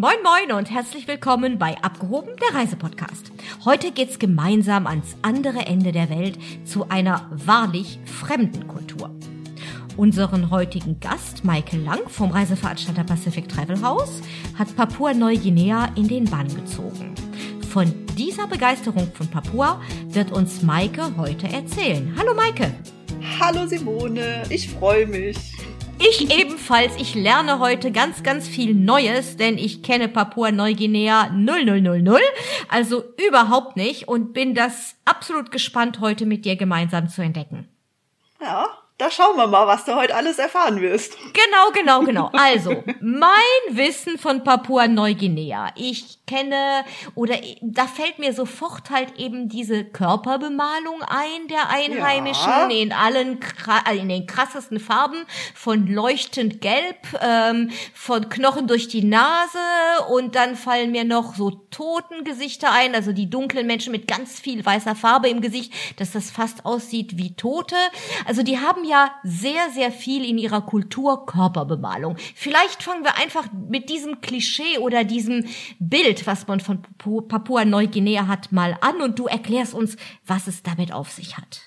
Moin moin und herzlich willkommen bei Abgehoben, der Reisepodcast. Heute geht's gemeinsam ans andere Ende der Welt zu einer wahrlich fremden Kultur. Unseren heutigen Gast, Michael Lang vom Reiseveranstalter Pacific Travel House, hat Papua-Neuguinea in den Bann gezogen. Von dieser Begeisterung von Papua wird uns Maike heute erzählen. Hallo Maike. Hallo Simone, ich freue mich. Ich ebenfalls. Ich lerne heute ganz, ganz viel Neues, denn ich kenne Papua-Neuguinea 0000, also überhaupt nicht und bin das absolut gespannt, heute mit dir gemeinsam zu entdecken. Ja, da schauen wir mal, was du heute alles erfahren wirst. Genau, genau, genau. Also, mein Wissen von Papua-Neuguinea. Ich kenne, oder da fällt mir sofort halt eben diese Körperbemalung ein der Einheimischen ja. in allen, in den krassesten Farben, von leuchtend gelb, ähm, von Knochen durch die Nase und dann fallen mir noch so Totengesichter ein, also die dunklen Menschen mit ganz viel weißer Farbe im Gesicht, dass das fast aussieht wie Tote. Also die haben ja sehr, sehr viel in ihrer Kultur Körperbemalung. Vielleicht fangen wir einfach mit diesem Klischee oder diesem Bild, was man von Papua-Neuguinea hat, mal an und du erklärst uns, was es damit auf sich hat.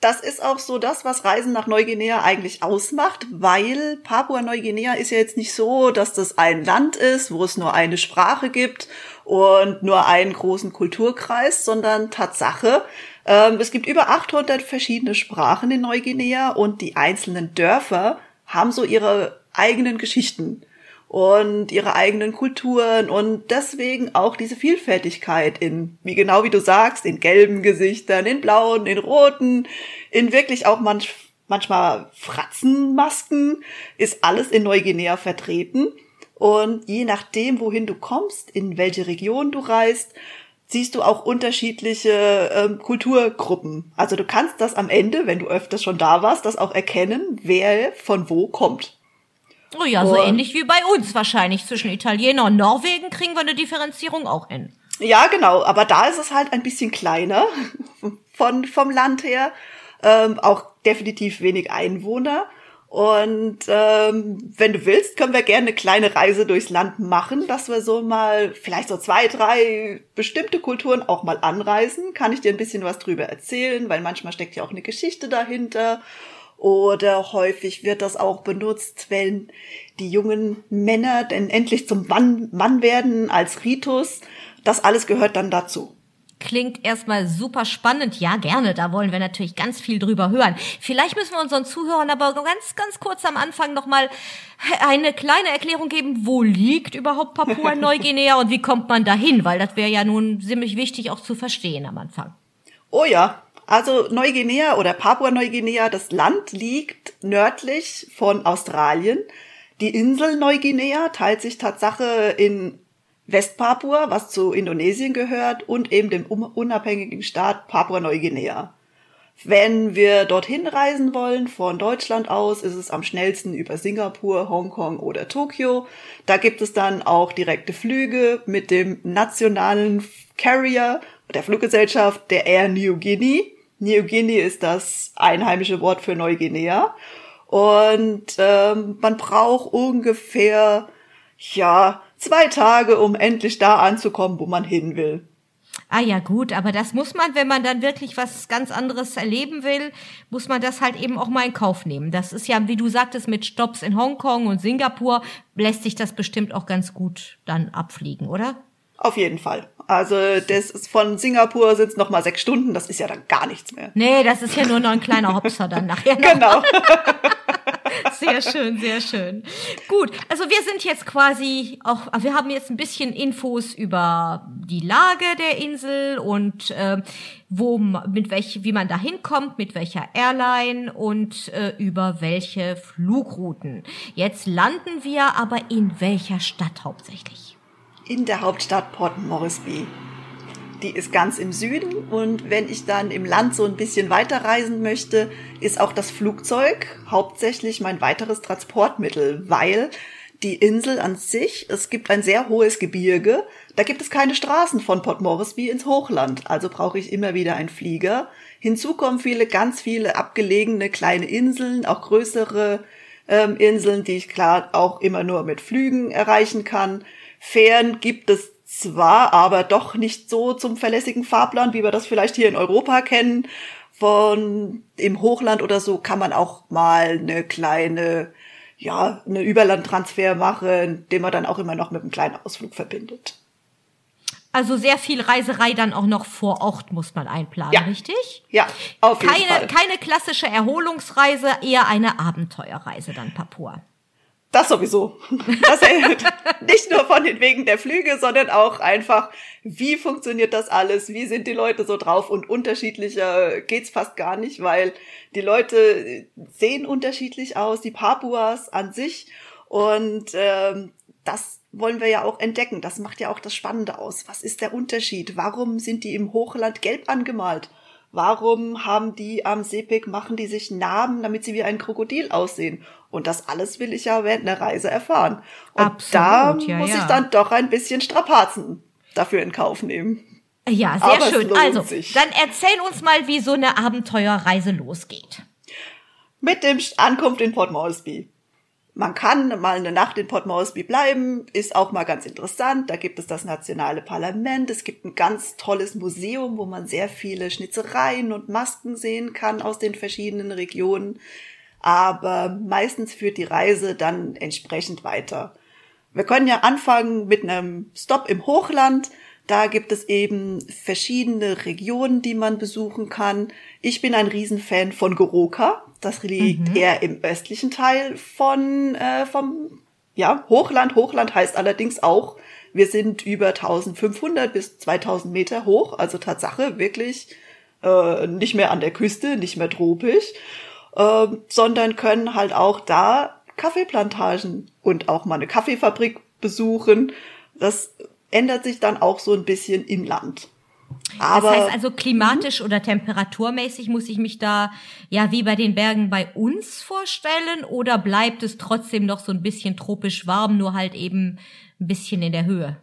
Das ist auch so das, was Reisen nach Neuguinea eigentlich ausmacht, weil Papua-Neuguinea ist ja jetzt nicht so, dass das ein Land ist, wo es nur eine Sprache gibt und nur einen großen Kulturkreis, sondern Tatsache, ähm, es gibt über 800 verschiedene Sprachen in Neuguinea und die einzelnen Dörfer haben so ihre eigenen Geschichten und ihre eigenen Kulturen und deswegen auch diese Vielfältigkeit in, wie genau wie du sagst, in gelben Gesichtern, in blauen, in roten, in wirklich auch manch, manchmal Fratzenmasken, ist alles in Neuguinea vertreten. Und je nachdem, wohin du kommst, in welche Region du reist, siehst du auch unterschiedliche ähm, Kulturgruppen. Also du kannst das am Ende, wenn du öfters schon da warst, das auch erkennen, wer von wo kommt. Oh ja, so ähnlich wie bei uns wahrscheinlich. Zwischen Italiener und Norwegen kriegen wir eine Differenzierung auch hin. Ja, genau. Aber da ist es halt ein bisschen kleiner von, vom Land her. Ähm, auch definitiv wenig Einwohner. Und ähm, wenn du willst, können wir gerne eine kleine Reise durchs Land machen, dass wir so mal vielleicht so zwei, drei bestimmte Kulturen auch mal anreisen. Kann ich dir ein bisschen was drüber erzählen, weil manchmal steckt ja auch eine Geschichte dahinter. Oder häufig wird das auch benutzt, wenn die jungen Männer denn endlich zum Mann, Mann werden als Ritus. Das alles gehört dann dazu. Klingt erstmal super spannend. Ja, gerne. Da wollen wir natürlich ganz viel drüber hören. Vielleicht müssen wir unseren Zuhörern aber ganz, ganz kurz am Anfang nochmal eine kleine Erklärung geben. Wo liegt überhaupt Papua-Neuguinea und wie kommt man dahin? Weil das wäre ja nun ziemlich wichtig auch zu verstehen am Anfang. Oh ja. Also Neuguinea oder Papua-Neuguinea, das Land liegt nördlich von Australien. Die Insel Neuguinea teilt sich Tatsache in Westpapua, was zu Indonesien gehört, und eben dem unabhängigen Staat Papua-Neuguinea. Wenn wir dorthin reisen wollen, von Deutschland aus, ist es am schnellsten über Singapur, Hongkong oder Tokio. Da gibt es dann auch direkte Flüge mit dem nationalen Carrier der Fluggesellschaft der Air New Guinea. New Guinea ist das einheimische Wort für Neuguinea. Und ähm, man braucht ungefähr, ja, zwei Tage, um endlich da anzukommen, wo man hin will. Ah ja, gut, aber das muss man, wenn man dann wirklich was ganz anderes erleben will, muss man das halt eben auch mal in Kauf nehmen. Das ist ja, wie du sagtest, mit Stops in Hongkong und Singapur lässt sich das bestimmt auch ganz gut dann abfliegen, oder? Auf jeden Fall. Also das ist von Singapur sind es noch mal sechs Stunden, das ist ja dann gar nichts mehr. Nee, das ist ja nur noch ein kleiner Hopser dann nachher. Genau. sehr schön, sehr schön. Gut, also wir sind jetzt quasi auch, wir haben jetzt ein bisschen Infos über die Lage der Insel und äh, wo mit welch, wie man da hinkommt, mit welcher Airline und äh, über welche Flugrouten. Jetzt landen wir aber in welcher Stadt hauptsächlich? In der Hauptstadt Port Moresby die ist ganz im Süden und wenn ich dann im Land so ein bisschen weiterreisen möchte, ist auch das Flugzeug hauptsächlich mein weiteres Transportmittel, weil die Insel an sich, es gibt ein sehr hohes Gebirge, da gibt es keine Straßen von Port Moresby ins Hochland, also brauche ich immer wieder einen Flieger. Hinzu kommen viele, ganz viele abgelegene kleine Inseln, auch größere ähm, Inseln, die ich klar auch immer nur mit Flügen erreichen kann. Fähren gibt es zwar, aber doch nicht so zum verlässigen Fahrplan, wie wir das vielleicht hier in Europa kennen. Von im Hochland oder so kann man auch mal eine kleine, ja, eine Überlandtransfer machen, den man dann auch immer noch mit einem kleinen Ausflug verbindet. Also sehr viel Reiserei dann auch noch vor Ort muss man einplanen, Ja. richtig? Ja, auf jeden Keine, Fall. keine klassische Erholungsreise, eher eine Abenteuerreise dann Papua. Das sowieso. Das nicht nur von den Wegen der Flüge, sondern auch einfach, wie funktioniert das alles? Wie sind die Leute so drauf? Und unterschiedlicher geht's fast gar nicht, weil die Leute sehen unterschiedlich aus, die Papuas an sich. Und ähm, das wollen wir ja auch entdecken. Das macht ja auch das Spannende aus. Was ist der Unterschied? Warum sind die im Hochland gelb angemalt? Warum haben die am Seepik, machen die sich Narben, damit sie wie ein Krokodil aussehen? Und das alles will ich ja während einer Reise erfahren. Und Absolut, da ja, muss ja. ich dann doch ein bisschen Strapazen dafür in Kauf nehmen. Ja, sehr Aber schön. Also, sich. dann erzähl uns mal, wie so eine Abenteuerreise losgeht. Mit dem Ankunft in Port Moresby. Man kann mal eine Nacht in Port Moresby bleiben, ist auch mal ganz interessant. Da gibt es das nationale Parlament. Es gibt ein ganz tolles Museum, wo man sehr viele Schnitzereien und Masken sehen kann aus den verschiedenen Regionen. Aber meistens führt die Reise dann entsprechend weiter. Wir können ja anfangen mit einem Stop im Hochland. Da gibt es eben verschiedene Regionen, die man besuchen kann. Ich bin ein Riesenfan von Goroka. Das liegt eher im östlichen Teil von äh, vom ja Hochland. Hochland heißt allerdings auch, wir sind über 1500 bis 2000 Meter hoch. Also Tatsache wirklich äh, nicht mehr an der Küste, nicht mehr tropisch, äh, sondern können halt auch da Kaffeeplantagen und auch mal eine Kaffeefabrik besuchen. Das ändert sich dann auch so ein bisschen im Land. Aber das heißt also klimatisch oder temperaturmäßig muss ich mich da ja wie bei den Bergen bei uns vorstellen oder bleibt es trotzdem noch so ein bisschen tropisch warm, nur halt eben ein bisschen in der Höhe?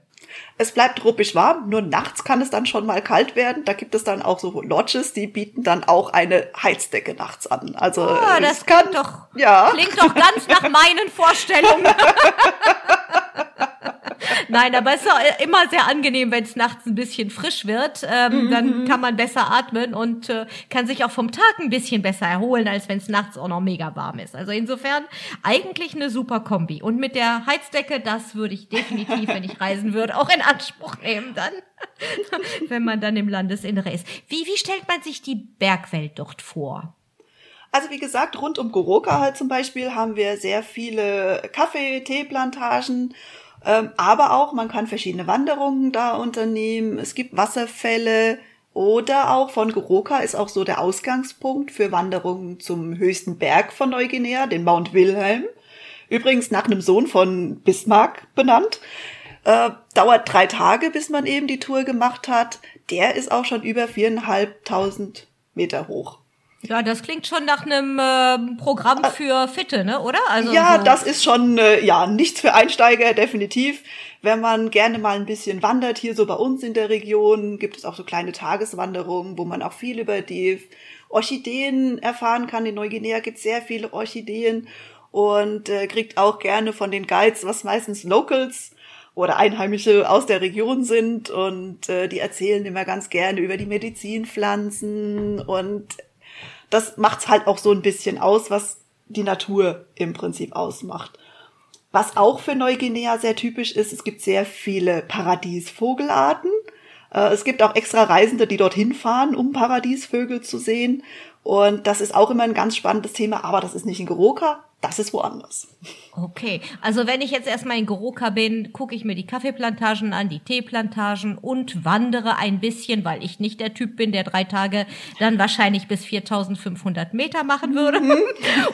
Es bleibt tropisch warm, nur nachts kann es dann schon mal kalt werden. Da gibt es dann auch so Lodges, die bieten dann auch eine Heizdecke nachts an. Also es das kann doch, ja. klingt doch ganz nach meinen Vorstellungen. Nein, aber es ist auch immer sehr angenehm, wenn es nachts ein bisschen frisch wird. Ähm, Mhm. Dann kann man besser atmen und äh, kann sich auch vom Tag ein bisschen besser erholen, als wenn es nachts auch noch mega warm ist. Also insofern eigentlich eine super Kombi. Und mit der Heizdecke, das würde ich definitiv, wenn ich reisen würde, auch in Anspruch nehmen dann, wenn man dann im Landesinnere ist. Wie, wie stellt man sich die Bergwelt dort vor? Also wie gesagt, rund um Goroka halt zum Beispiel haben wir sehr viele Kaffee-, Teeplantagen, aber auch man kann verschiedene Wanderungen da unternehmen. Es gibt Wasserfälle oder auch von Goroka ist auch so der Ausgangspunkt für Wanderungen zum höchsten Berg von Neuguinea, den Mount Wilhelm. Übrigens nach einem Sohn von Bismarck benannt. Äh, dauert drei Tage, bis man eben die Tour gemacht hat. Der ist auch schon über viereinhalbtausend Meter hoch. Ja, das klingt schon nach einem ähm, Programm für Fitte, ne? Oder? Also ja, so. das ist schon äh, ja nichts für Einsteiger definitiv. Wenn man gerne mal ein bisschen wandert, hier so bei uns in der Region, gibt es auch so kleine Tageswanderungen, wo man auch viel über die Orchideen erfahren kann. In Neuguinea gibt es sehr viele Orchideen und äh, kriegt auch gerne von den Guides, was meistens Locals oder Einheimische aus der Region sind und äh, die erzählen immer ganz gerne über die Medizinpflanzen und das macht's halt auch so ein bisschen aus, was die Natur im Prinzip ausmacht. Was auch für Neuguinea sehr typisch ist, es gibt sehr viele Paradiesvogelarten. Äh, Es gibt auch extra Reisende, die dorthin fahren, um Paradiesvögel zu sehen. Und das ist auch immer ein ganz spannendes Thema, aber das ist nicht in Goroka, das ist woanders. Okay, also wenn ich jetzt erstmal in Goroka bin, gucke ich mir die Kaffeeplantagen an, die Teeplantagen und wandere ein bisschen, weil ich nicht der Typ bin, der drei Tage dann wahrscheinlich bis 4500 Meter machen würde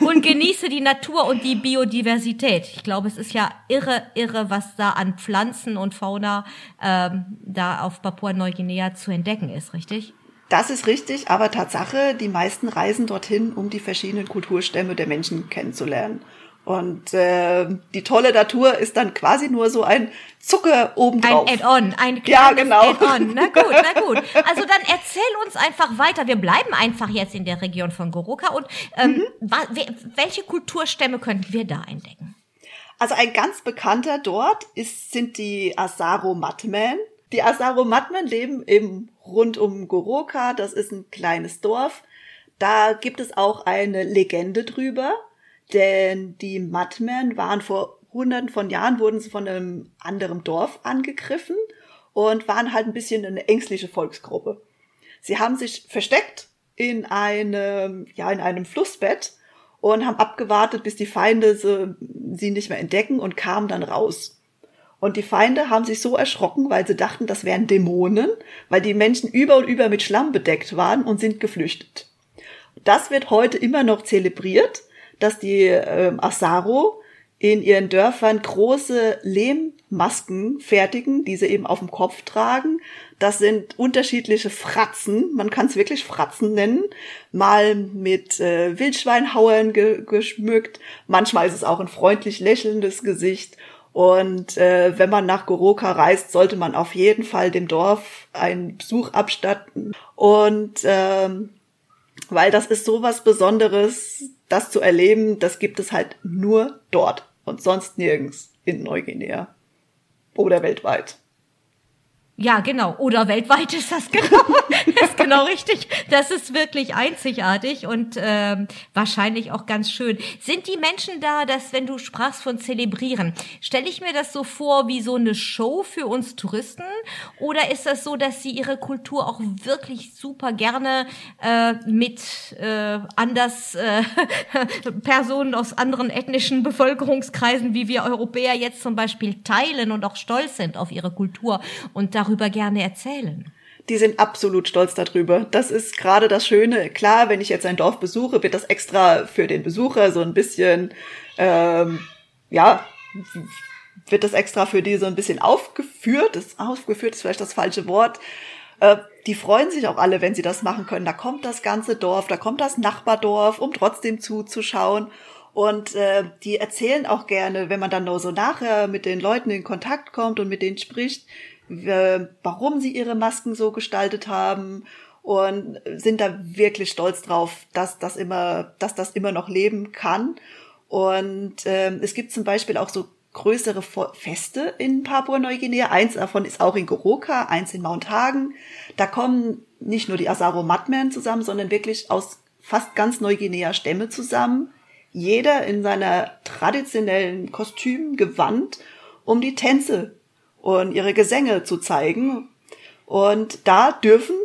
und genieße die Natur und die Biodiversität. Ich glaube, es ist ja irre, irre, was da an Pflanzen und Fauna ähm, da auf Papua-Neuguinea zu entdecken ist, richtig? Das ist richtig, aber Tatsache, die meisten reisen dorthin, um die verschiedenen Kulturstämme der Menschen kennenzulernen. Und äh, die tolle Natur ist dann quasi nur so ein Zucker obendrauf. Ein Add-on, ein kleines Ja, genau. Add-on. Na gut, na gut. Also dann erzähl uns einfach weiter. Wir bleiben einfach jetzt in der Region von Goroka. Und ähm, Mhm. welche Kulturstämme könnten wir da entdecken? Also ein ganz bekannter dort ist, sind die Asaro Matmen. Die Asaro Matmen leben eben rund um Goroka. Das ist ein kleines Dorf. Da gibt es auch eine Legende drüber, denn die Matmen waren vor hunderten von Jahren, wurden sie von einem anderen Dorf angegriffen und waren halt ein bisschen eine ängstliche Volksgruppe. Sie haben sich versteckt in einem, ja, in einem Flussbett und haben abgewartet, bis die Feinde sie, sie nicht mehr entdecken und kamen dann raus. Und die Feinde haben sich so erschrocken, weil sie dachten, das wären Dämonen, weil die Menschen über und über mit Schlamm bedeckt waren und sind geflüchtet. Das wird heute immer noch zelebriert, dass die ähm, Asaro in ihren Dörfern große Lehmmasken fertigen, die sie eben auf dem Kopf tragen. Das sind unterschiedliche Fratzen, man kann es wirklich Fratzen nennen, mal mit äh, Wildschweinhauern ge geschmückt, manchmal ist es auch ein freundlich lächelndes Gesicht. Und äh, wenn man nach Goroka reist, sollte man auf jeden Fall dem Dorf einen Besuch abstatten. Und ähm, weil das ist so was Besonderes, das zu erleben, das gibt es halt nur dort und sonst nirgends in Neuguinea oder weltweit. Ja, genau. Oder weltweit ist das genau, ist genau richtig. Das ist wirklich einzigartig und ähm, wahrscheinlich auch ganz schön. Sind die Menschen da, dass wenn du sprachst von zelebrieren, stelle ich mir das so vor wie so eine Show für uns Touristen? Oder ist das so, dass sie ihre Kultur auch wirklich super gerne äh, mit äh, anders äh, Personen aus anderen ethnischen Bevölkerungskreisen, wie wir Europäer jetzt zum Beispiel teilen und auch stolz sind auf ihre Kultur und darüber gerne erzählen. Die sind absolut stolz darüber. Das ist gerade das Schöne. Klar, wenn ich jetzt ein Dorf besuche, wird das extra für den Besucher so ein bisschen, ähm, ja, wird das extra für die so ein bisschen aufgeführt. Das aufgeführt ist vielleicht das falsche Wort. Äh, die freuen sich auch alle, wenn sie das machen können. Da kommt das ganze Dorf, da kommt das Nachbardorf, um trotzdem zuzuschauen. Und äh, die erzählen auch gerne, wenn man dann nur so nachher mit den Leuten in Kontakt kommt und mit denen spricht, warum sie ihre Masken so gestaltet haben und sind da wirklich stolz drauf, dass das immer, dass das immer noch leben kann. Und ähm, es gibt zum Beispiel auch so größere Feste in Papua-Neuguinea. Eins davon ist auch in Goroka, eins in Mount Hagen. Da kommen nicht nur die Asaro Matmen zusammen, sondern wirklich aus fast ganz Neuguinea Stämme zusammen. Jeder in seiner traditionellen Kostüm, Gewand, um die Tänze und ihre Gesänge zu zeigen. Und da dürfen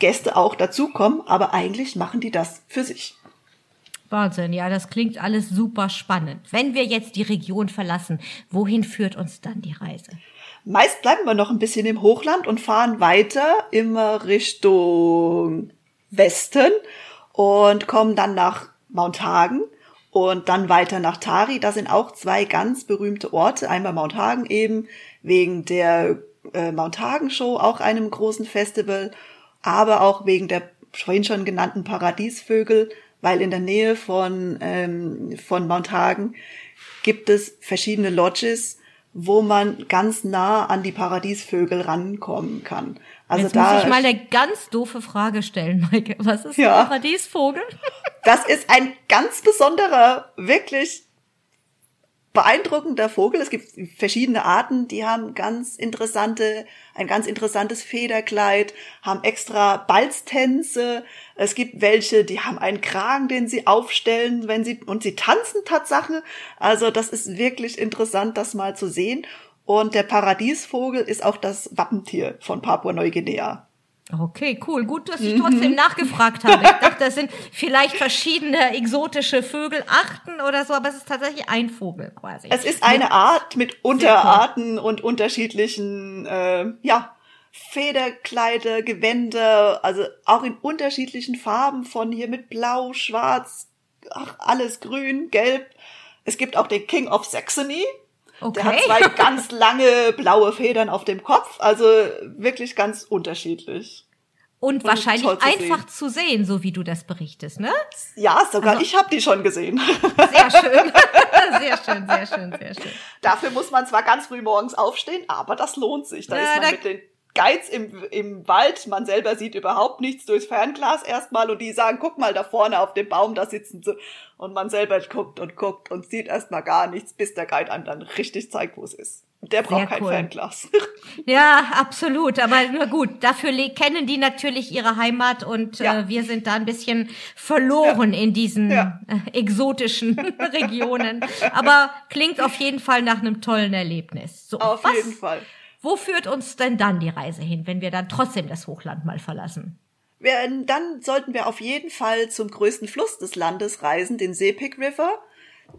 Gäste auch dazukommen, aber eigentlich machen die das für sich. Wahnsinn, ja, das klingt alles super spannend. Wenn wir jetzt die Region verlassen, wohin führt uns dann die Reise? Meist bleiben wir noch ein bisschen im Hochland und fahren weiter immer Richtung Westen und kommen dann nach Mount Hagen und dann weiter nach Tari. Da sind auch zwei ganz berühmte Orte. Einmal Mount Hagen eben wegen der äh, Mount Hagen Show, auch einem großen Festival, aber auch wegen der vorhin schon genannten Paradiesvögel, weil in der Nähe von, ähm, von Mount Hagen gibt es verschiedene Lodges, wo man ganz nah an die Paradiesvögel rankommen kann. Also Jetzt da muss ich mal eine ganz doofe Frage stellen, Maike. Was ist Ja. ein Paradiesvogel? Das ist ein ganz besonderer, wirklich beeindruckender Vogel. Es gibt verschiedene Arten, die haben ganz interessante, ein ganz interessantes Federkleid, haben extra Balztänze. Es gibt welche, die haben einen Kragen, den sie aufstellen, wenn sie, und sie tanzen Tatsache. Also das ist wirklich interessant, das mal zu sehen. Und der Paradiesvogel ist auch das Wappentier von Papua-Neuguinea. Okay, cool. Gut, dass ich Mhm. trotzdem nachgefragt habe. Ich dachte, das sind vielleicht verschiedene exotische Vögel, Achten oder so, aber es ist tatsächlich ein Vogel quasi. Es ist eine Art mit Unterarten und unterschiedlichen, äh, ja, Federkleider, Gewänder, also auch in unterschiedlichen Farben von hier mit Blau, Schwarz, ach, alles grün, gelb. Es gibt auch den King of Saxony. Der hat Okay. zwei ganz lange blaue Federn auf dem Kopf, also wirklich ganz unterschiedlich. Und, wahrscheinlich zu einfach sehen. zu sehen, so wie du das berichtest, ne? Ja, sogar also, ich habe die schon gesehen. Sehr schön. sehr schön, sehr schön, sehr schön. Dafür muss man zwar ganz früh morgens aufstehen, aber das lohnt sich. Da ja, ist man da mit den Geiz im, im Wald, man selber sieht überhaupt nichts durchs Fernglas erstmal und die sagen, guck mal da vorne auf dem Baum, da sitzen sie. Und man selber guckt und guckt und sieht erstmal gar nichts, bis der Guide einem dann richtig zeigt, wo es ist. Der braucht Sehr kein cool. Fernglas. Ja, absolut. Aber nur gut, dafür kennen die natürlich ihre Heimat und ja. äh, wir sind da ein bisschen verloren ja. in diesen ja. äh, exotischen Regionen. Aber klingt auf jeden Fall nach einem tollen Erlebnis. So, auf was, jeden Fall. Wo führt uns denn dann die Reise hin, wenn wir dann trotzdem das Hochland mal verlassen? Wir, dann sollten wir auf jeden Fall zum größten Fluss des Landes reisen, den Sepik River.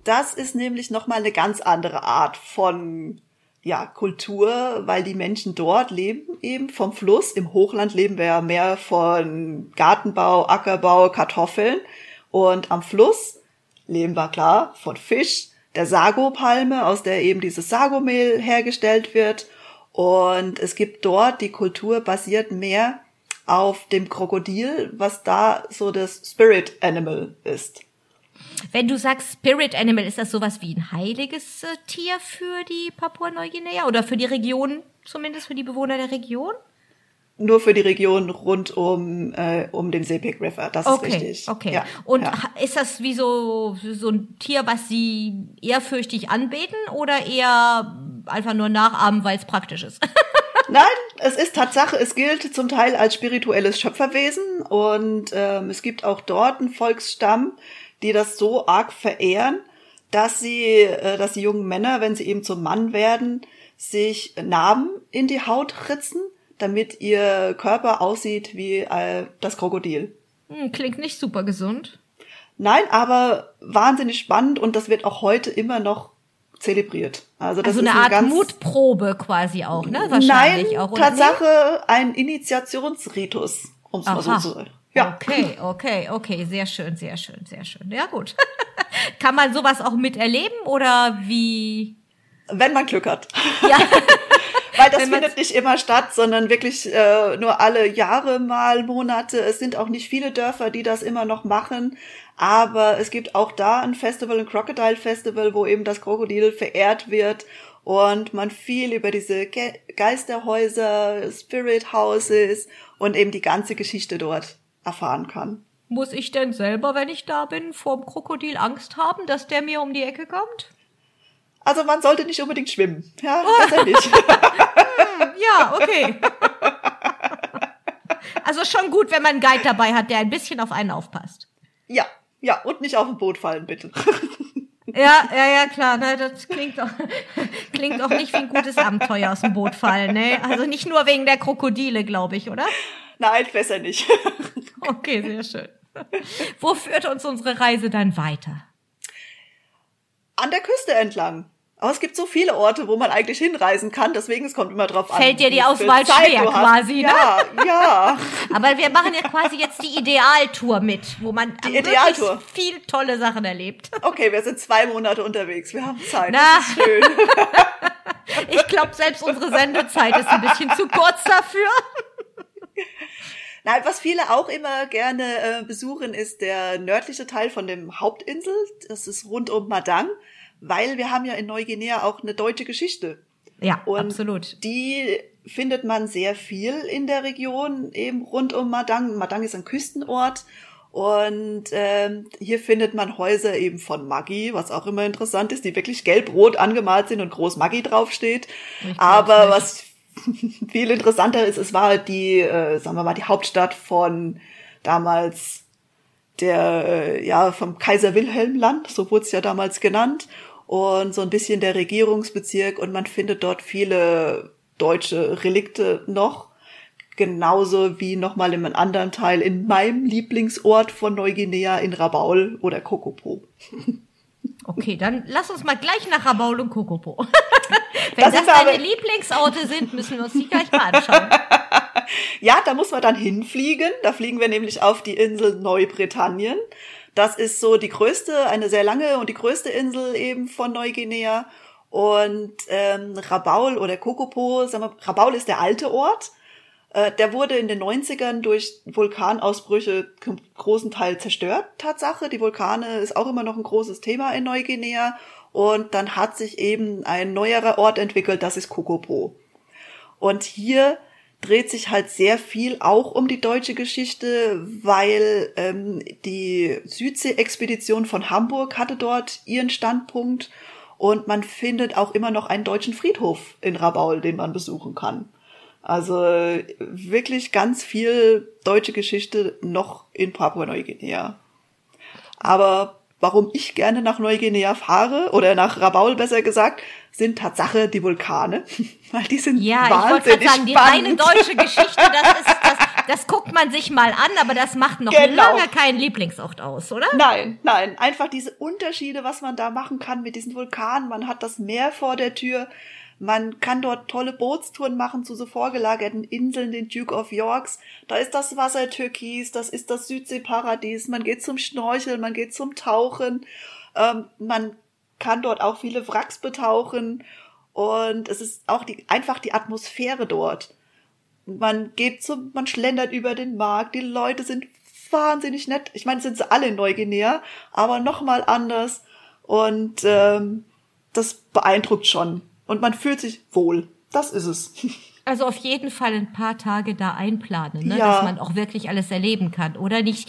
Das ist nämlich nochmal eine ganz andere Art von ja, Kultur, weil die Menschen dort leben eben vom Fluss. Im Hochland leben wir ja mehr von Gartenbau, Ackerbau, Kartoffeln. Und am Fluss leben wir klar von Fisch, der Sago-Palme, aus der eben dieses Sagomehl hergestellt wird. Und es gibt dort, die Kultur basiert mehr auf dem Krokodil, was da so das Spirit Animal ist. Wenn du sagst Spirit Animal, ist das sowas wie ein heiliges äh, Tier für die Papua-Neuguinea oder für die Region, zumindest für die Bewohner der Region? Nur für die Region rund um, äh, um den Sepik River, das okay, ist richtig. Okay, ja, Und ja. ist das wie so, so ein Tier, was sie ehrfürchtig anbeten oder eher einfach nur nachahmen, weil es praktisch ist? Nein, es ist Tatsache, es gilt zum Teil als spirituelles Schöpferwesen und ähm, es gibt auch dort einen Volksstamm, die das so arg verehren, dass sie, äh, dass die jungen Männer, wenn sie eben zum Mann werden, sich Narben in die Haut ritzen, damit ihr Körper aussieht wie äh, das Krokodil. Hm, klingt nicht super gesund. Nein, aber wahnsinnig spannend und das wird auch heute immer noch zelebriert. Also, das also eine, eine Art Mutprobe quasi auch, ne? Wahrscheinlich Nein, auch. Oder Tatsache ein Initiationsritus, um es mal so zu sagen. Ja. Okay, okay, okay, sehr schön, sehr schön, sehr schön. Ja, gut. Kann man sowas auch miterleben oder wie? Wenn man Glück hat. Ja. Weil das findet nicht immer statt, sondern wirklich äh, nur alle Jahre mal, Monate. Es sind auch nicht viele Dörfer, die das immer noch machen. Aber es gibt auch da ein Festival, ein Crocodile Festival, wo eben das Krokodil verehrt wird und man viel über diese Ge Geisterhäuser, Spirit Houses und eben die ganze Geschichte dort erfahren kann. Muss ich denn selber, wenn ich da bin, vorm Krokodil Angst haben, dass der mir um die Ecke kommt? Also man sollte nicht unbedingt schwimmen. Ja, nicht. hm, ja, okay. Also schon gut, wenn man einen Guide dabei hat, der ein bisschen auf einen aufpasst. Ja, ja, und nicht auf ein Boot fallen, bitte. Ja, ja, ja, klar. Ne, das klingt doch, klingt doch nicht wie ein gutes Abenteuer aus dem Boot fallen. Ne? Also nicht nur wegen der Krokodile, glaube ich, oder? Nein, besser nicht. Okay, sehr schön. Wo führt uns unsere Reise dann weiter? An der Küste entlang. Aber es gibt so viele Orte, wo man eigentlich hinreisen kann, deswegen es kommt immer drauf an. Fällt dir die Auswahl schwer quasi, ne? Ja, ja. Aber wir machen ja quasi jetzt die Idealtour mit, wo man die Idealtour. viel tolle Sachen erlebt. Okay, wir sind zwei Monate unterwegs, wir haben Zeit. Na. Das ist schön. ich glaube, selbst unsere Sendezeit ist ein bisschen zu kurz dafür. Nein, was viele auch immer gerne äh, besuchen, ist der nördliche Teil von dem Hauptinsel. Das ist rund um Madang weil wir haben ja in Neuguinea auch eine deutsche Geschichte. Ja, und absolut. Die findet man sehr viel in der Region, eben rund um Madang. Madang ist ein Küstenort und ähm, hier findet man Häuser eben von Maggi, was auch immer interessant ist, die wirklich gelb-rot angemalt sind und groß Maggi draufsteht. Aber was viel interessanter ist, es war die, äh, sagen wir mal, die Hauptstadt von damals der, äh, ja, vom Kaiser Wilhelm Land, so wurde es ja damals genannt und so ein bisschen der Regierungsbezirk und man findet dort viele deutsche Relikte noch. Genauso wie nochmal in einem anderen Teil in meinem Lieblingsort von Neuguinea in Rabaul oder Kokopo. Okay, dann lass uns mal gleich nach Rabaul und Kokopo. Wenn das, das deine Lieblingsorte sind, müssen wir uns die gleich mal anschauen. ja, da muss man dann hinfliegen. Da fliegen wir nämlich auf die Insel Neubritannien. Das ist so die größte, eine sehr lange und die größte Insel eben von Neuguinea. Und ähm, Rabaul oder Kokopo, sagen wir, Rabaul ist der alte Ort. Äh, der wurde in den 90ern durch Vulkanausbrüche großen Teil zerstört, Tatsache. Die Vulkane ist auch immer noch ein großes Thema in Neuguinea. Und dann hat sich eben ein neuerer Ort entwickelt, das ist Kokopo. Und hier dreht sich halt sehr viel auch um die deutsche Geschichte, weil ähm, die Südsee-Expedition von Hamburg hatte dort ihren Standpunkt und man findet auch immer noch einen deutschen Friedhof in Rabaul, den man besuchen kann. Also wirklich ganz viel deutsche Geschichte noch in Papua-Neuguinea. Aber warum ich gerne nach Neuguinea fahre oder nach Rabaul besser gesagt, sind Tatsache die Vulkane, weil die sind ja, wahnsinnig ich wollte sagen, die reine deutsche Geschichte, das ist das, das guckt man sich mal an, aber das macht noch genau. lange keinen Lieblingsort aus, oder? Nein, nein, einfach diese Unterschiede, was man da machen kann mit diesen Vulkanen. Man hat das Meer vor der Tür, man kann dort tolle Bootstouren machen zu so vorgelagerten Inseln, den Duke of Yorks. Da ist das Wasser türkis, das ist das Südseeparadies. Man geht zum Schnorcheln, man geht zum Tauchen. Ähm, man kann dort auch viele Wracks betauchen. Und es ist auch die, einfach die Atmosphäre dort. Man geht zum, man schlendert über den Markt. Die Leute sind wahnsinnig nett. Ich meine, sind sie alle in Neuguinea, aber nochmal anders. Und ähm, das beeindruckt schon und man fühlt sich wohl. Das ist es. Also auf jeden Fall ein paar Tage da einplanen, ne? Ja. dass man auch wirklich alles erleben kann. Oder nicht,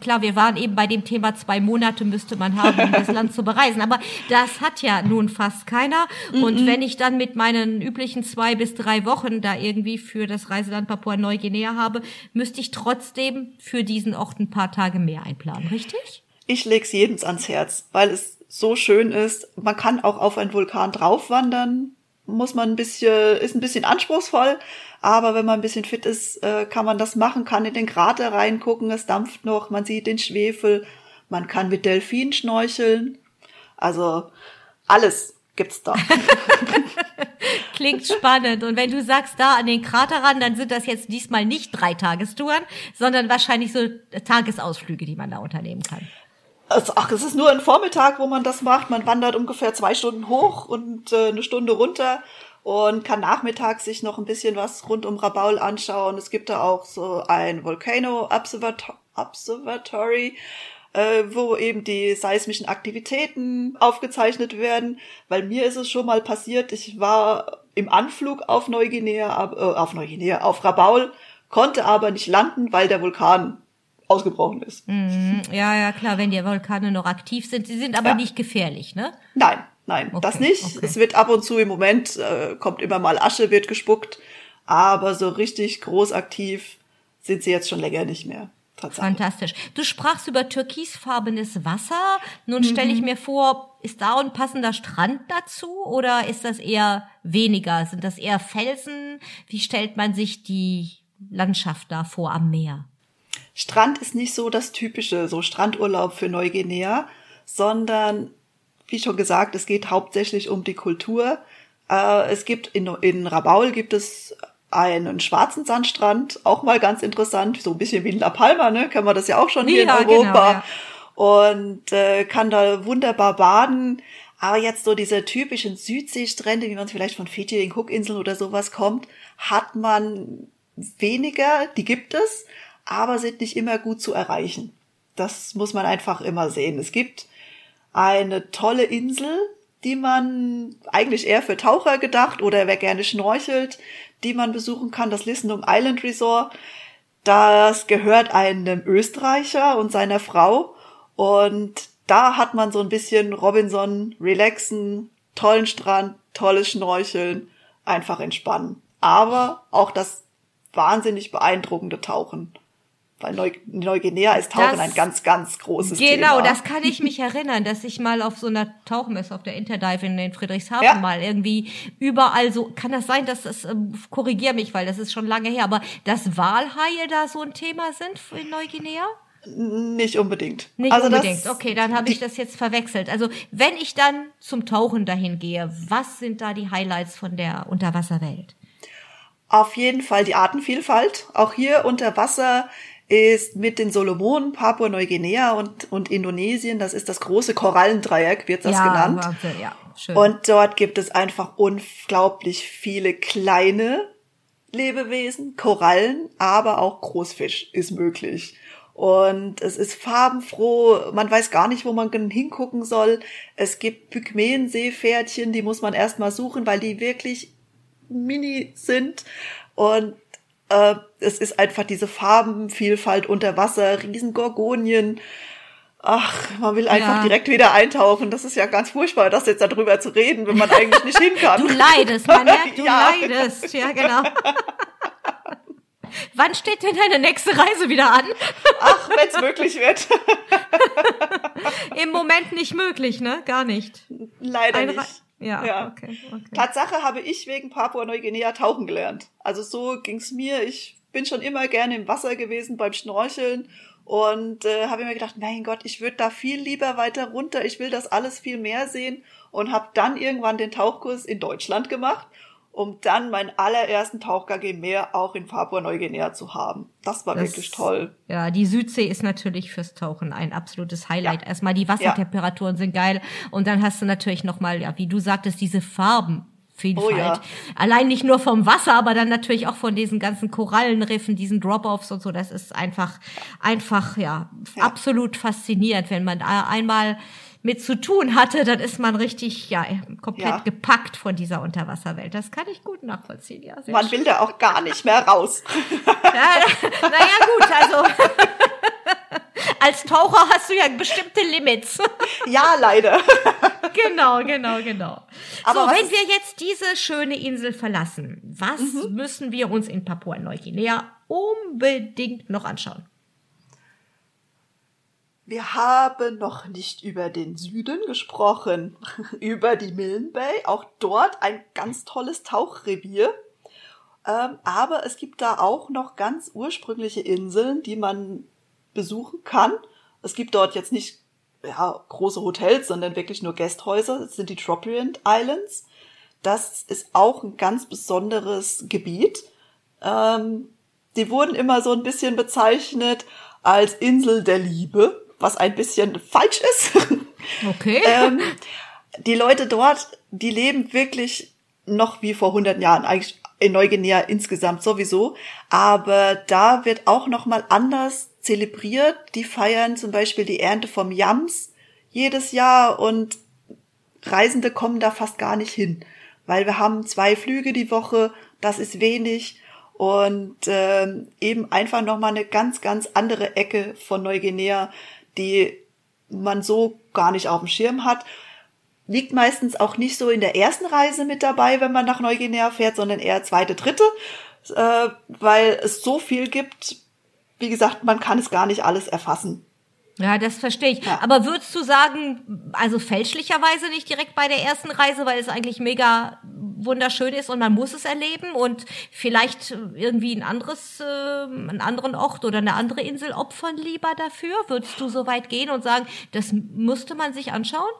klar, wir waren eben bei dem Thema, zwei Monate müsste man haben, um das Land zu bereisen. Aber das hat ja nun fast keiner. Mm -mm. Und wenn ich dann mit meinen üblichen zwei bis drei Wochen da irgendwie für das Reiseland Papua-Neuguinea habe, müsste ich trotzdem für diesen Ort ein paar Tage mehr einplanen, richtig? Ich leg's jedem ans Herz, weil es so schön ist. Man kann auch auf einen Vulkan draufwandern, muss man ein bisschen, ist ein bisschen anspruchsvoll, aber wenn man ein bisschen fit ist, äh, kann man das machen, kann in den Krater reingucken, es dampft noch, man sieht den Schwefel, man kann mit Delfinen schnorcheln. Also alles gibt's da. Klingt spannend. Und wenn du sagst, da an den Krater ran, dann sind das jetzt diesmal nicht drei Tagestouren, sondern wahrscheinlich so Tagesausflüge, die man da unternehmen kann. Also, ach, es ist nur ein Vormittag, wo man das macht. Man wandert ungefähr zwei Stunden hoch und äh, eine Stunde runter und kann nachmittags sich noch ein bisschen was rund um Rabaul anschauen. Es gibt da auch so ein Volcano Observator Observatory, äh, wo eben die seismischen Aktivitäten aufgezeichnet werden. Weil mir ist es schon mal passiert, ich war im Anflug auf Neuguinea, äh, auf Neuguinea, auf Rabaul, konnte aber nicht landen, weil der Vulkan ausgebrochen ist. Mhm. Ja, ja, klar, wenn die Vulkane noch aktiv sind. Sie sind aber ja. nicht gefährlich, ne? Nein, nein, okay, das nicht. Okay. Es wird ab und zu im Moment, äh, kommt immer mal Asche, wird gespuckt, aber so richtig groß aktiv sind sie jetzt schon länger nicht mehr. Fantastisch. Du sprachst über türkisfarbenes Wasser. Nun mhm. stelle ich mir vor, ist da ein passender Strand dazu oder ist das eher weniger? Sind das eher Felsen? Wie stellt man sich die Landschaft da vor am Meer? Strand ist nicht so das typische, so Strandurlaub für Neuguinea, sondern, wie schon gesagt, es geht hauptsächlich um die Kultur. Äh, es gibt in, in Rabaul gibt es einen schwarzen Sandstrand, auch mal ganz interessant, so ein bisschen wie in La Palma, ne? Kann man das ja auch schon hier ja, in Europa. Genau, ja. Und äh, kann da wunderbar baden. Aber jetzt so diese typischen Südseestrände, wie man es vielleicht von Fiji, den Cookinseln oder sowas kommt, hat man weniger, die gibt es, aber sind nicht immer gut zu erreichen. Das muss man einfach immer sehen. Es gibt eine tolle Insel, die man eigentlich eher für Taucher gedacht oder wer gerne schnorchelt, die man besuchen kann, das Listenum Island Resort. Das gehört einem Österreicher und seiner Frau und da hat man so ein bisschen Robinson, relaxen, tollen Strand, tolles Schnorcheln, einfach entspannen. Aber auch das wahnsinnig beeindruckende Tauchen. Weil Neu Neuguinea ist Tauchen das, ein ganz, ganz großes genau, Thema. Genau, das kann ich mich erinnern, dass ich mal auf so einer Tauchmesse auf der Interdive in den Friedrichshafen ja. mal irgendwie überall so, kann das sein, dass das, äh, korrigier mich, weil das ist schon lange her, aber dass Walhaie da so ein Thema sind in Neuguinea? Nicht unbedingt. Nicht also unbedingt. okay, dann habe ich das jetzt verwechselt. Also wenn ich dann zum Tauchen dahin gehe, was sind da die Highlights von der Unterwasserwelt? Auf jeden Fall die Artenvielfalt. Auch hier unter Wasser ist mit den Solomonen, Papua-Neuguinea und, und Indonesien, das ist das große Korallendreieck, wird das ja, genannt. Wahnsinn, ja, schön. Und dort gibt es einfach unglaublich viele kleine Lebewesen, Korallen, aber auch Großfisch ist möglich. Und es ist farbenfroh, man weiß gar nicht, wo man hingucken soll. Es gibt Pygmäenseepferdchen, die muss man erstmal suchen, weil die wirklich mini sind. Und äh, es ist einfach diese Farbenvielfalt unter Wasser, Riesengorgonien. Ach, man will einfach ja. direkt wieder eintauchen. Das ist ja ganz furchtbar, das jetzt darüber zu reden, wenn man eigentlich nicht hin kann. Du leidest, man merkt, du ja. leidest. Ja, genau. Wann steht denn deine nächste Reise wieder an? Ach, wenn es möglich wird. Im Moment nicht möglich, ne? Gar nicht. Leider Ein nicht. Ja, ja. Okay, okay. Tatsache habe ich wegen Papua-Neuguinea tauchen gelernt. Also so ging's mir. Ich bin schon immer gerne im Wasser gewesen beim Schnorcheln und äh, habe mir gedacht, mein Gott, ich würde da viel lieber weiter runter. Ich will das alles viel mehr sehen und habe dann irgendwann den Tauchkurs in Deutschland gemacht um dann meinen allerersten Tauchgang im Meer auch in Papua-Neuguinea zu haben. Das war das, wirklich toll. Ja, die Südsee ist natürlich fürs Tauchen ein absolutes Highlight. Ja. Erstmal die Wassertemperaturen ja. sind geil und dann hast du natürlich nochmal, ja, wie du sagtest, diese Farben. Vielfalt. Oh ja. Allein nicht nur vom Wasser, aber dann natürlich auch von diesen ganzen Korallenriffen, diesen Drop-offs und so. Das ist einfach, einfach, ja, ja. absolut faszinierend, wenn man einmal mit zu tun hatte, dann ist man richtig ja komplett ja. gepackt von dieser Unterwasserwelt. Das kann ich gut nachvollziehen. Ja, man schön. will da auch gar nicht mehr raus. ja, naja, gut, also als Taucher hast du ja bestimmte Limits. ja, leider. genau, genau, genau. Aber so, wenn wir jetzt diese schöne Insel verlassen, was mhm. müssen wir uns in Papua-Neuguinea unbedingt noch anschauen? Wir haben noch nicht über den Süden gesprochen, über die Milne Bay. Auch dort ein ganz tolles Tauchrevier. Ähm, aber es gibt da auch noch ganz ursprüngliche Inseln, die man besuchen kann. Es gibt dort jetzt nicht ja, große Hotels, sondern wirklich nur Gästhäuser. Das sind die Tropiant Islands. Das ist auch ein ganz besonderes Gebiet. Ähm, die wurden immer so ein bisschen bezeichnet als Insel der Liebe was ein bisschen falsch ist. Okay. ähm, die Leute dort, die leben wirklich noch wie vor 100 Jahren, eigentlich in Neuguinea insgesamt sowieso, aber da wird auch noch mal anders zelebriert. Die feiern zum Beispiel die Ernte vom Yams jedes Jahr und Reisende kommen da fast gar nicht hin, weil wir haben zwei Flüge die Woche, das ist wenig und ähm, eben einfach noch mal eine ganz ganz andere Ecke von Neuguinea, die man so gar nicht auf dem Schirm hat. Liegt meistens auch nicht so in der ersten Reise mit dabei, wenn man nach Neuguinea fährt, sondern eher zweite, dritte, äh, weil es so viel gibt. Wie gesagt, man kann es gar nicht alles erfassen. Ja, das verstehe ich. Ja. Aber würdest du sagen, also fälschlicherweise nicht direkt bei der ersten Reise, weil es eigentlich mega wunderschön ist und man muss es erleben und vielleicht irgendwie ein anderes, äh, einen anderen Ort oder eine andere Insel opfern lieber dafür? Würdest du so weit gehen und sagen, das musste man sich anschauen?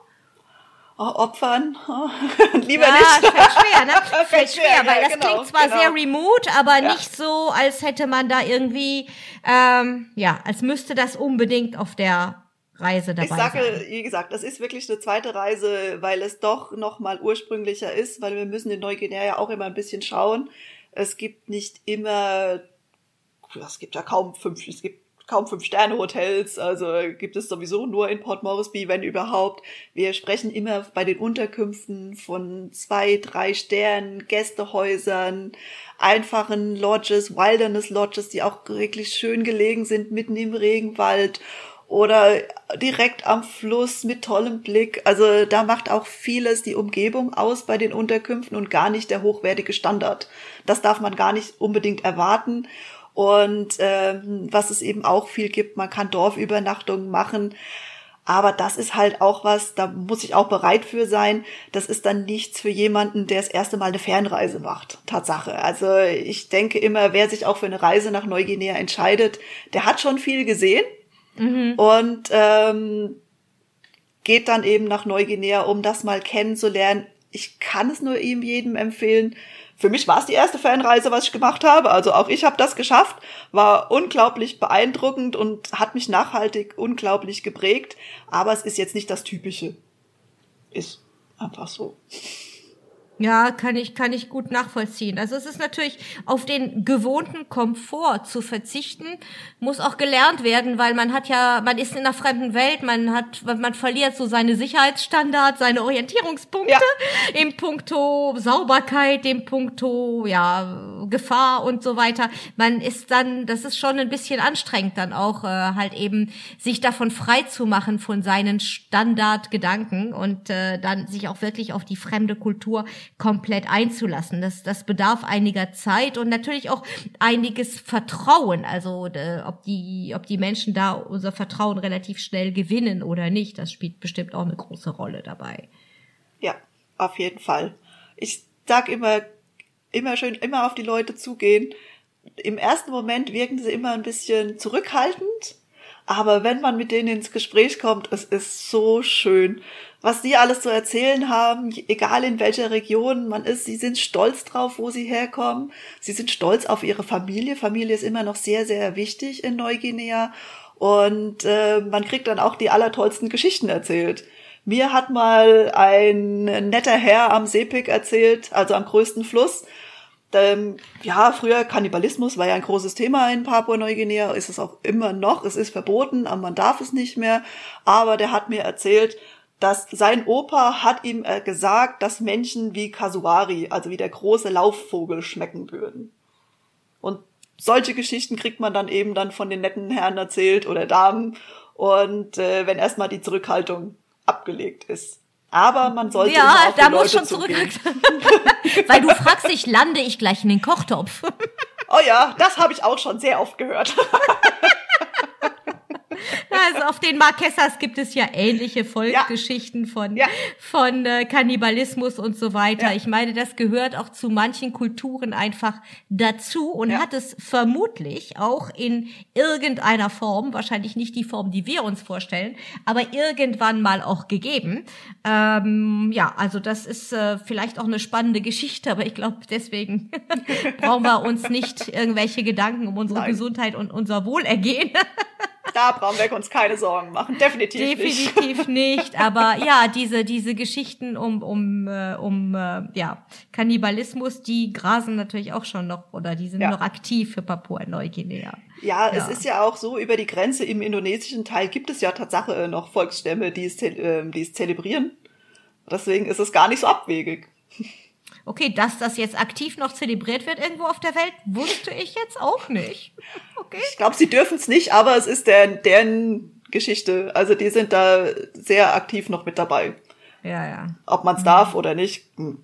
Oh, opfern, oh, lieber ja, nicht. Fällt schwer, ne? Fällt, fällt schwer, schwer weil ja, das genau, klingt zwar genau. sehr remote, aber ja. nicht so, als hätte man da irgendwie, ähm, ja, als müsste das unbedingt auf der Reise dabei Ich sage, sein. wie gesagt, das ist wirklich eine zweite Reise, weil es doch noch mal ursprünglicher ist, weil wir müssen in Neuguinea ja auch immer ein bisschen schauen. Es gibt nicht immer, es gibt ja kaum fünf, es gibt kaum Fünf-Sterne-Hotels, also gibt es sowieso nur in Port Moresby, wenn überhaupt. Wir sprechen immer bei den Unterkünften von zwei, drei Sternen, Gästehäusern, einfachen Lodges, Wilderness Lodges, die auch wirklich schön gelegen sind, mitten im Regenwald oder direkt am Fluss mit tollem Blick. Also da macht auch vieles die Umgebung aus bei den Unterkünften und gar nicht der hochwertige Standard. Das darf man gar nicht unbedingt erwarten. Und ähm, was es eben auch viel gibt, man kann Dorfübernachtungen machen. Aber das ist halt auch was, da muss ich auch bereit für sein. Das ist dann nichts für jemanden, der das erste Mal eine Fernreise macht. Tatsache. Also ich denke immer, wer sich auch für eine Reise nach Neuguinea entscheidet, der hat schon viel gesehen Mhm. Und ähm, geht dann eben nach Neuguinea, um das mal kennenzulernen. Ich kann es nur ihm jedem empfehlen. Für mich war es die erste Fernreise, was ich gemacht habe. Also auch ich habe das geschafft, war unglaublich beeindruckend und hat mich nachhaltig unglaublich geprägt. Aber es ist jetzt nicht das Typische. Ist einfach so. Ja, kann ich, kann ich gut nachvollziehen. Also es ist natürlich auf den gewohnten Komfort zu verzichten, muss auch gelernt werden, weil man hat ja, man ist in einer fremden Welt, man hat, man verliert so seine Sicherheitsstandards, seine Orientierungspunkte ja. im Punkto Sauberkeit, im Punkto, ja, Gefahr und so weiter. Man ist dann, das ist schon ein bisschen anstrengend dann auch, äh, halt eben sich davon frei zu machen von seinen Standardgedanken und äh, dann sich auch wirklich auf die fremde Kultur komplett einzulassen. Das, das bedarf einiger Zeit und natürlich auch einiges Vertrauen. Also äh, ob die, ob die Menschen da unser Vertrauen relativ schnell gewinnen oder nicht, das spielt bestimmt auch eine große Rolle dabei. Ja, auf jeden Fall. Ich sag immer, immer schön, immer auf die Leute zugehen. Im ersten Moment wirken sie immer ein bisschen zurückhaltend, aber wenn man mit denen ins Gespräch kommt, es ist so schön was die alles zu erzählen haben, egal in welcher Region man ist. Sie sind stolz drauf, wo sie herkommen. Sie sind stolz auf ihre Familie. Familie ist immer noch sehr, sehr wichtig in Neuguinea. Und äh, man kriegt dann auch die allertollsten Geschichten erzählt. Mir hat mal ein netter Herr am Sepik erzählt, also am größten Fluss. Ähm, ja, früher Kannibalismus war ja ein großes Thema in Papua-Neuguinea, ist es auch immer noch. Es ist verboten, aber man darf es nicht mehr. Aber der hat mir erzählt, dass sein Opa hat ihm äh, gesagt, dass Menschen wie Kasuari, also wie der große Laufvogel, schmecken würden. Und solche Geschichten kriegt man dann eben dann von den netten Herren erzählt oder Damen. Und äh, wenn erstmal die Zurückhaltung abgelegt ist. Aber man sollte ja, immer auf da die muss Leute schon zurück. Weil du fragst dich, lande ich gleich in den Kochtopf? oh ja, das habe ich auch schon sehr oft gehört. Also auf den Marquesas gibt es ja ähnliche Volksgeschichten ja. von, ja. von äh, Kannibalismus und so weiter. Ja. Ich meine, das gehört auch zu manchen Kulturen einfach dazu und hat es vermutlich auch in irgendeiner Form, wahrscheinlich nicht die Form, die wir uns vorstellen, aber irgendwann mal auch gegeben. Ähm, ja, also das ist äh, vielleicht auch eine spannende Geschichte, aber ich glaube, deswegen brauchen wir uns nicht irgendwelche Gedanken um unsere Nein. Gesundheit und unser Wohlergehen da brauchen wir uns keine Sorgen machen. Definitiv, Definitiv nicht. Definitiv nicht. Aber ja, diese, diese Geschichten um, um, äh, um äh, ja, Kannibalismus, die grasen natürlich auch schon noch oder die sind ja. noch aktiv für Papua-Neuguinea. Ja, ja, es ist ja auch so, über die Grenze im indonesischen Teil gibt es ja Tatsache noch Volksstämme, die es, äh, die es zelebrieren. Deswegen ist es gar nicht so abwegig. Okay, dass das jetzt aktiv noch zelebriert wird irgendwo auf der Welt, wusste ich jetzt auch nicht. Okay. Ich glaube, sie dürfen es nicht, aber es ist deren, deren Geschichte. Also die sind da sehr aktiv noch mit dabei. Ja, ja. Ob man es mhm. darf oder nicht. Hm.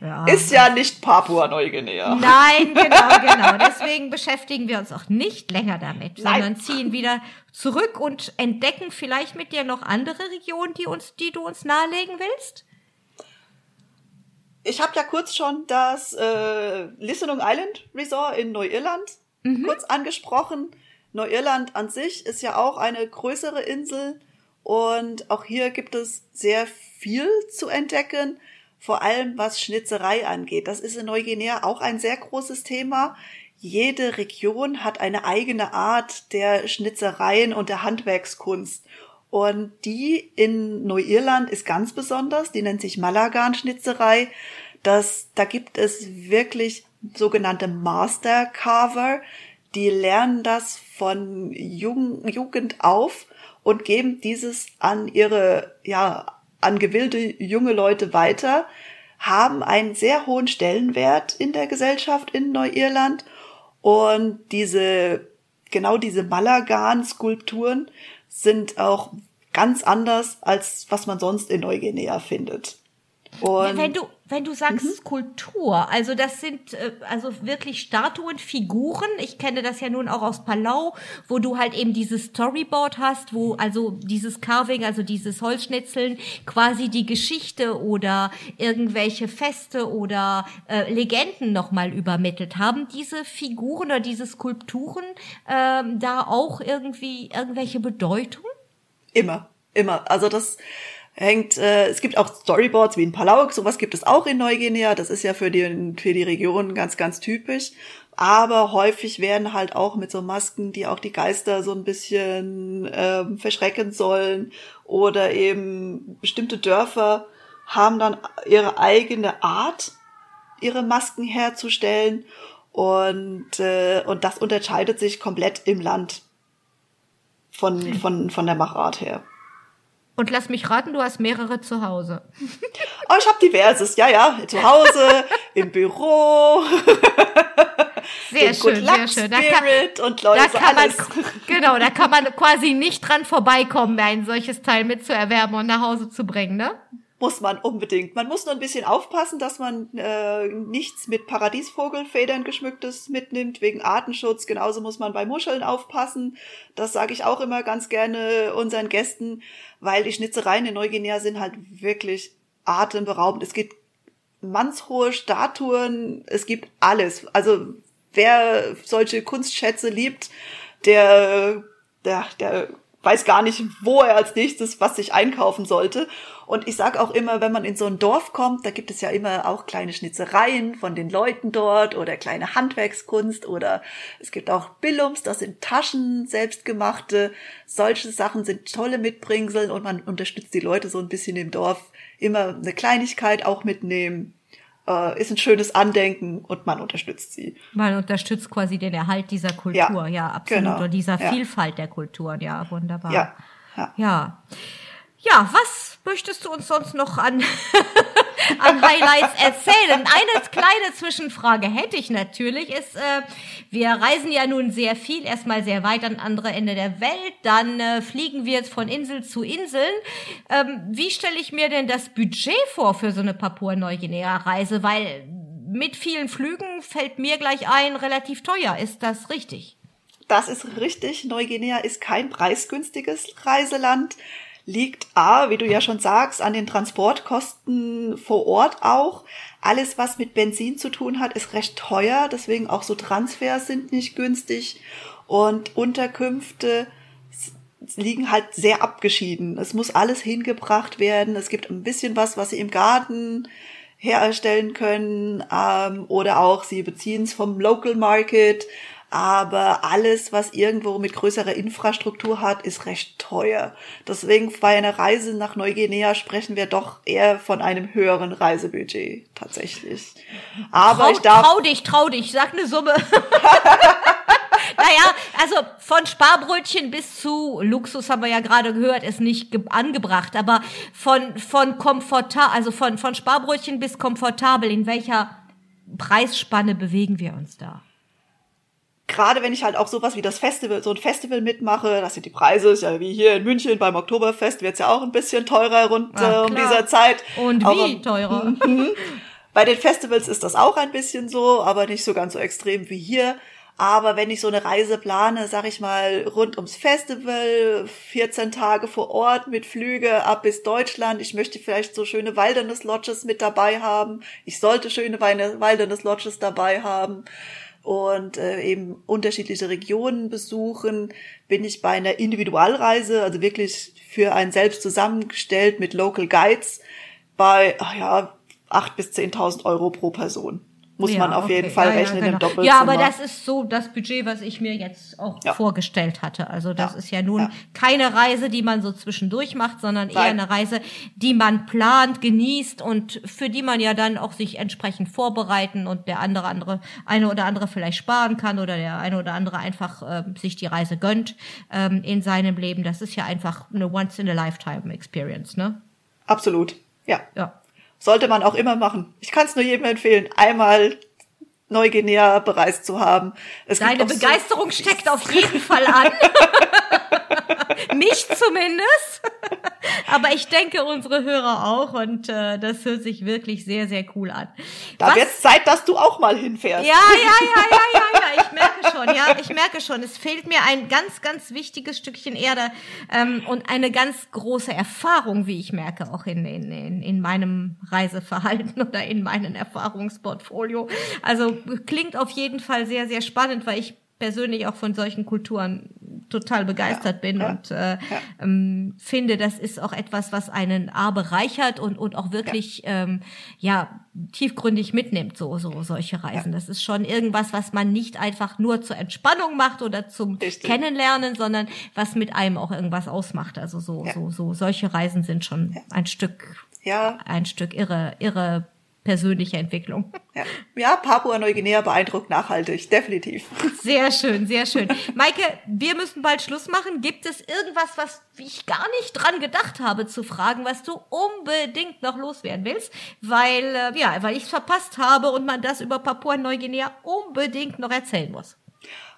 Ja. Ist ja nicht Papua-Neuguinea. Nein, genau, genau. Deswegen beschäftigen wir uns auch nicht länger damit, Nein. sondern ziehen wieder zurück und entdecken vielleicht mit dir noch andere Regionen, die uns, die du uns nahelegen willst. Ich habe ja kurz schon das äh, Listenung Island Resort in Neuirland mhm. kurz angesprochen. Neuirland an sich ist ja auch eine größere Insel und auch hier gibt es sehr viel zu entdecken, vor allem was Schnitzerei angeht. Das ist in Neuguinea auch ein sehr großes Thema. Jede Region hat eine eigene Art der Schnitzereien und der Handwerkskunst. Und die in Neuirland ist ganz besonders, die nennt sich Malagan-Schnitzerei. Das, da gibt es wirklich sogenannte Master Carver, die lernen das von Jugend auf und geben dieses an ihre, ja, an gewillte junge Leute weiter, haben einen sehr hohen Stellenwert in der Gesellschaft in Neuirland und diese, genau diese Malagan-Skulpturen sind auch ganz anders, als was man sonst in Neuguinea findet. Und wenn du wenn du sagst mhm. Kultur, also das sind äh, also wirklich Statuen, Figuren. Ich kenne das ja nun auch aus Palau, wo du halt eben dieses Storyboard hast, wo also dieses Carving, also dieses Holzschnitzeln quasi die Geschichte oder irgendwelche Feste oder äh, Legenden nochmal übermittelt haben. Diese Figuren oder diese Skulpturen ähm, da auch irgendwie irgendwelche Bedeutung? Immer, immer. Also das hängt, äh, es gibt auch Storyboards wie in Palau, sowas gibt es auch in Neuguinea, das ist ja für die, für die Region ganz, ganz typisch. Aber häufig werden halt auch mit so Masken, die auch die Geister so ein bisschen ähm, verschrecken sollen oder eben bestimmte Dörfer haben dann ihre eigene Art, ihre Masken herzustellen und, äh, und das unterscheidet sich komplett im Land von, von, von der Machart her. Und lass mich raten, du hast mehrere zu Hause. Oh, ich habe diverses, ja, ja, zu Hause, im Büro. Sehr schön, sehr schön. Da kann, und Leute, da kann alles. man, genau, da kann man quasi nicht dran vorbeikommen, ein solches Teil mitzuerwerben und nach Hause zu bringen, ne? Muss man unbedingt. Man muss nur ein bisschen aufpassen, dass man äh, nichts mit Paradiesvogelfedern geschmücktes mitnimmt, wegen Artenschutz. Genauso muss man bei Muscheln aufpassen. Das sage ich auch immer ganz gerne unseren Gästen, weil die Schnitzereien in Neuguinea sind halt wirklich atemberaubend. Es gibt mannshohe Statuen, es gibt alles. Also wer solche Kunstschätze liebt, der, der, der weiß gar nicht, wo er als nächstes was sich einkaufen sollte. Und ich sage auch immer, wenn man in so ein Dorf kommt, da gibt es ja immer auch kleine Schnitzereien von den Leuten dort oder kleine Handwerkskunst oder es gibt auch Billums, das sind Taschen, selbstgemachte. Solche Sachen sind tolle Mitbringsel und man unterstützt die Leute so ein bisschen im Dorf. Immer eine Kleinigkeit auch mitnehmen äh, ist ein schönes Andenken und man unterstützt sie. Man unterstützt quasi den Erhalt dieser Kultur, ja, ja absolut. Genau. Oder dieser ja. Vielfalt der Kulturen, ja, wunderbar. Ja. Ja. ja. Ja, was möchtest du uns sonst noch an, an Highlights erzählen? Eine kleine Zwischenfrage hätte ich natürlich, ist, äh, wir reisen ja nun sehr viel, erstmal sehr weit an andere Ende der Welt, dann äh, fliegen wir jetzt von Insel zu Inseln. Ähm, wie stelle ich mir denn das Budget vor für so eine Papua-Neuguinea-Reise? Weil mit vielen Flügen fällt mir gleich ein, relativ teuer. Ist das richtig? Das ist richtig. Neuguinea ist kein preisgünstiges Reiseland liegt A, wie du ja schon sagst, an den Transportkosten vor Ort auch. Alles, was mit Benzin zu tun hat, ist recht teuer. Deswegen auch so Transfers sind nicht günstig. Und Unterkünfte liegen halt sehr abgeschieden. Es muss alles hingebracht werden. Es gibt ein bisschen was, was sie im Garten herstellen können. Ähm, oder auch sie beziehen es vom Local Market aber alles, was irgendwo mit größerer Infrastruktur hat, ist recht teuer. Deswegen bei einer Reise nach Neuguinea sprechen wir doch eher von einem höheren Reisebudget tatsächlich. Aber trau, ich darf trau dich, trau dich, sag eine Summe. naja, also von Sparbrötchen bis zu Luxus haben wir ja gerade gehört, ist nicht angebracht, aber von von komfortabel, also von von Sparbrötchen bis komfortabel, in welcher Preisspanne bewegen wir uns da? Gerade wenn ich halt auch sowas wie das Festival, so ein Festival mitmache, das sind die Preise, ist ja wie hier in München beim Oktoberfest, wird's ja auch ein bisschen teurer rund äh, um dieser Zeit. Und auch, wie teurer? Mhm. Bei den Festivals ist das auch ein bisschen so, aber nicht so ganz so extrem wie hier. Aber wenn ich so eine Reise plane, sag ich mal, rund ums Festival, 14 Tage vor Ort mit Flüge ab bis Deutschland, ich möchte vielleicht so schöne Wilderness Lodges mit dabei haben. Ich sollte schöne Wilderness Lodges dabei haben und äh, eben unterschiedliche Regionen besuchen, bin ich bei einer Individualreise, also wirklich für einen selbst zusammengestellt mit Local Guides, bei ach ja, acht bis zehntausend Euro pro Person muss ja, man auf okay. jeden Fall ja, rechnen ja, genau. im Doppelzimmer. Ja, aber das ist so das Budget, was ich mir jetzt auch vorgestellt hatte. Also das ist ja nun keine Reise, die man so zwischendurch macht, sondern eher Nein. eine Reise, die man plant, genießt und für die man ja dann auch sich entsprechend vorbereiten und der andere andere eine oder andere vielleicht sparen kann oder der eine oder andere einfach äh, sich die Reise gönnt ähm, in seinem Leben. Das ist ja einfach eine once in a lifetime Experience, ne? Absolut. Ja. Ja. Sollte man auch immer machen. Ich kann es nur jedem empfehlen, einmal Neuguinea bereist zu haben. Es Deine Begeisterung so steckt auf jeden Fall an. Mich zumindest. Aber ich denke, unsere Hörer auch. Und äh, das hört sich wirklich sehr, sehr cool an. Da wird Zeit, dass du auch mal hinfährst. Ja, ja, ja, ja, ja, ja. Ich merke schon, ja. Ich merke schon. Es fehlt mir ein ganz, ganz wichtiges Stückchen Erde ähm, und eine ganz große Erfahrung, wie ich merke, auch in, in, in, in meinem Reiseverhalten oder in meinem Erfahrungsportfolio. Also klingt auf jeden Fall sehr, sehr spannend, weil ich persönlich auch von solchen Kulturen total begeistert ja, bin ja, und äh, ja. ähm, finde, das ist auch etwas, was einen A bereichert und und auch wirklich ähm, ja tiefgründig mitnimmt, so so solche Reisen. Das ist schon irgendwas, was man nicht einfach nur zur Entspannung macht oder zum Richtig. Kennenlernen, sondern was mit einem auch irgendwas ausmacht. Also so so so solche Reisen sind schon ein Stück ja. ein Stück irre, irre persönliche Entwicklung. Ja, ja Papua-Neuguinea beeindruckt nachhaltig, definitiv. Sehr schön, sehr schön. Maike, wir müssen bald Schluss machen. Gibt es irgendwas, was ich gar nicht dran gedacht habe zu fragen, was du unbedingt noch loswerden willst? Weil, äh, ja, weil ich es verpasst habe und man das über Papua-Neuguinea unbedingt noch erzählen muss.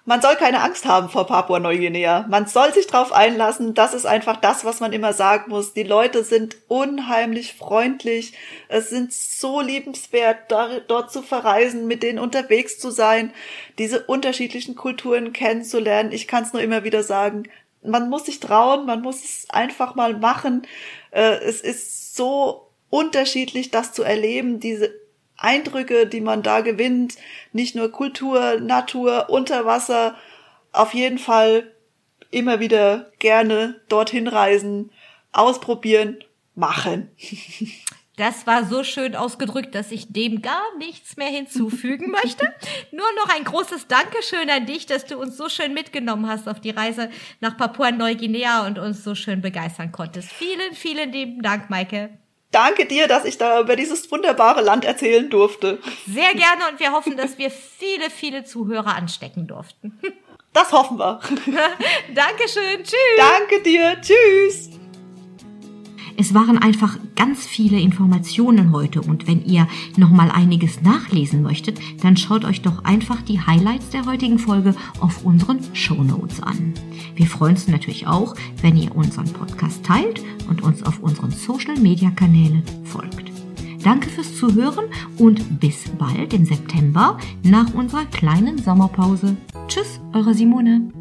Man soll keine Angst haben vor Papua-Neuguinea. Man soll sich darauf einlassen. Das ist einfach das, was man immer sagen muss. Die Leute sind unheimlich freundlich. Es sind so liebenswert, dort zu verreisen, mit denen unterwegs zu sein, diese unterschiedlichen Kulturen kennenzulernen. Ich kann es nur immer wieder sagen. Man muss sich trauen, man muss es einfach mal machen. Äh, es ist so unterschiedlich, das zu erleben, diese Eindrücke, die man da gewinnt, nicht nur Kultur, Natur, Unterwasser, auf jeden Fall immer wieder gerne dorthin reisen, ausprobieren, machen. Das war so schön ausgedrückt, dass ich dem gar nichts mehr hinzufügen möchte. Nur noch ein großes Dankeschön an dich, dass du uns so schön mitgenommen hast auf die Reise nach Papua-Neuguinea und uns so schön begeistern konntest. Vielen, vielen lieben Dank, Maike. Danke dir, dass ich da über dieses wunderbare Land erzählen durfte. Sehr gerne und wir hoffen, dass wir viele, viele Zuhörer anstecken durften. Das hoffen wir. Dankeschön. Tschüss. Danke dir. Tschüss. Es waren einfach ganz viele Informationen heute und wenn ihr noch mal einiges nachlesen möchtet, dann schaut euch doch einfach die Highlights der heutigen Folge auf unseren Show Notes an. Wir freuen uns natürlich auch, wenn ihr unseren Podcast teilt und uns auf unseren Social Media Kanälen folgt. Danke fürs Zuhören und bis bald im September nach unserer kleinen Sommerpause. Tschüss, eure Simone.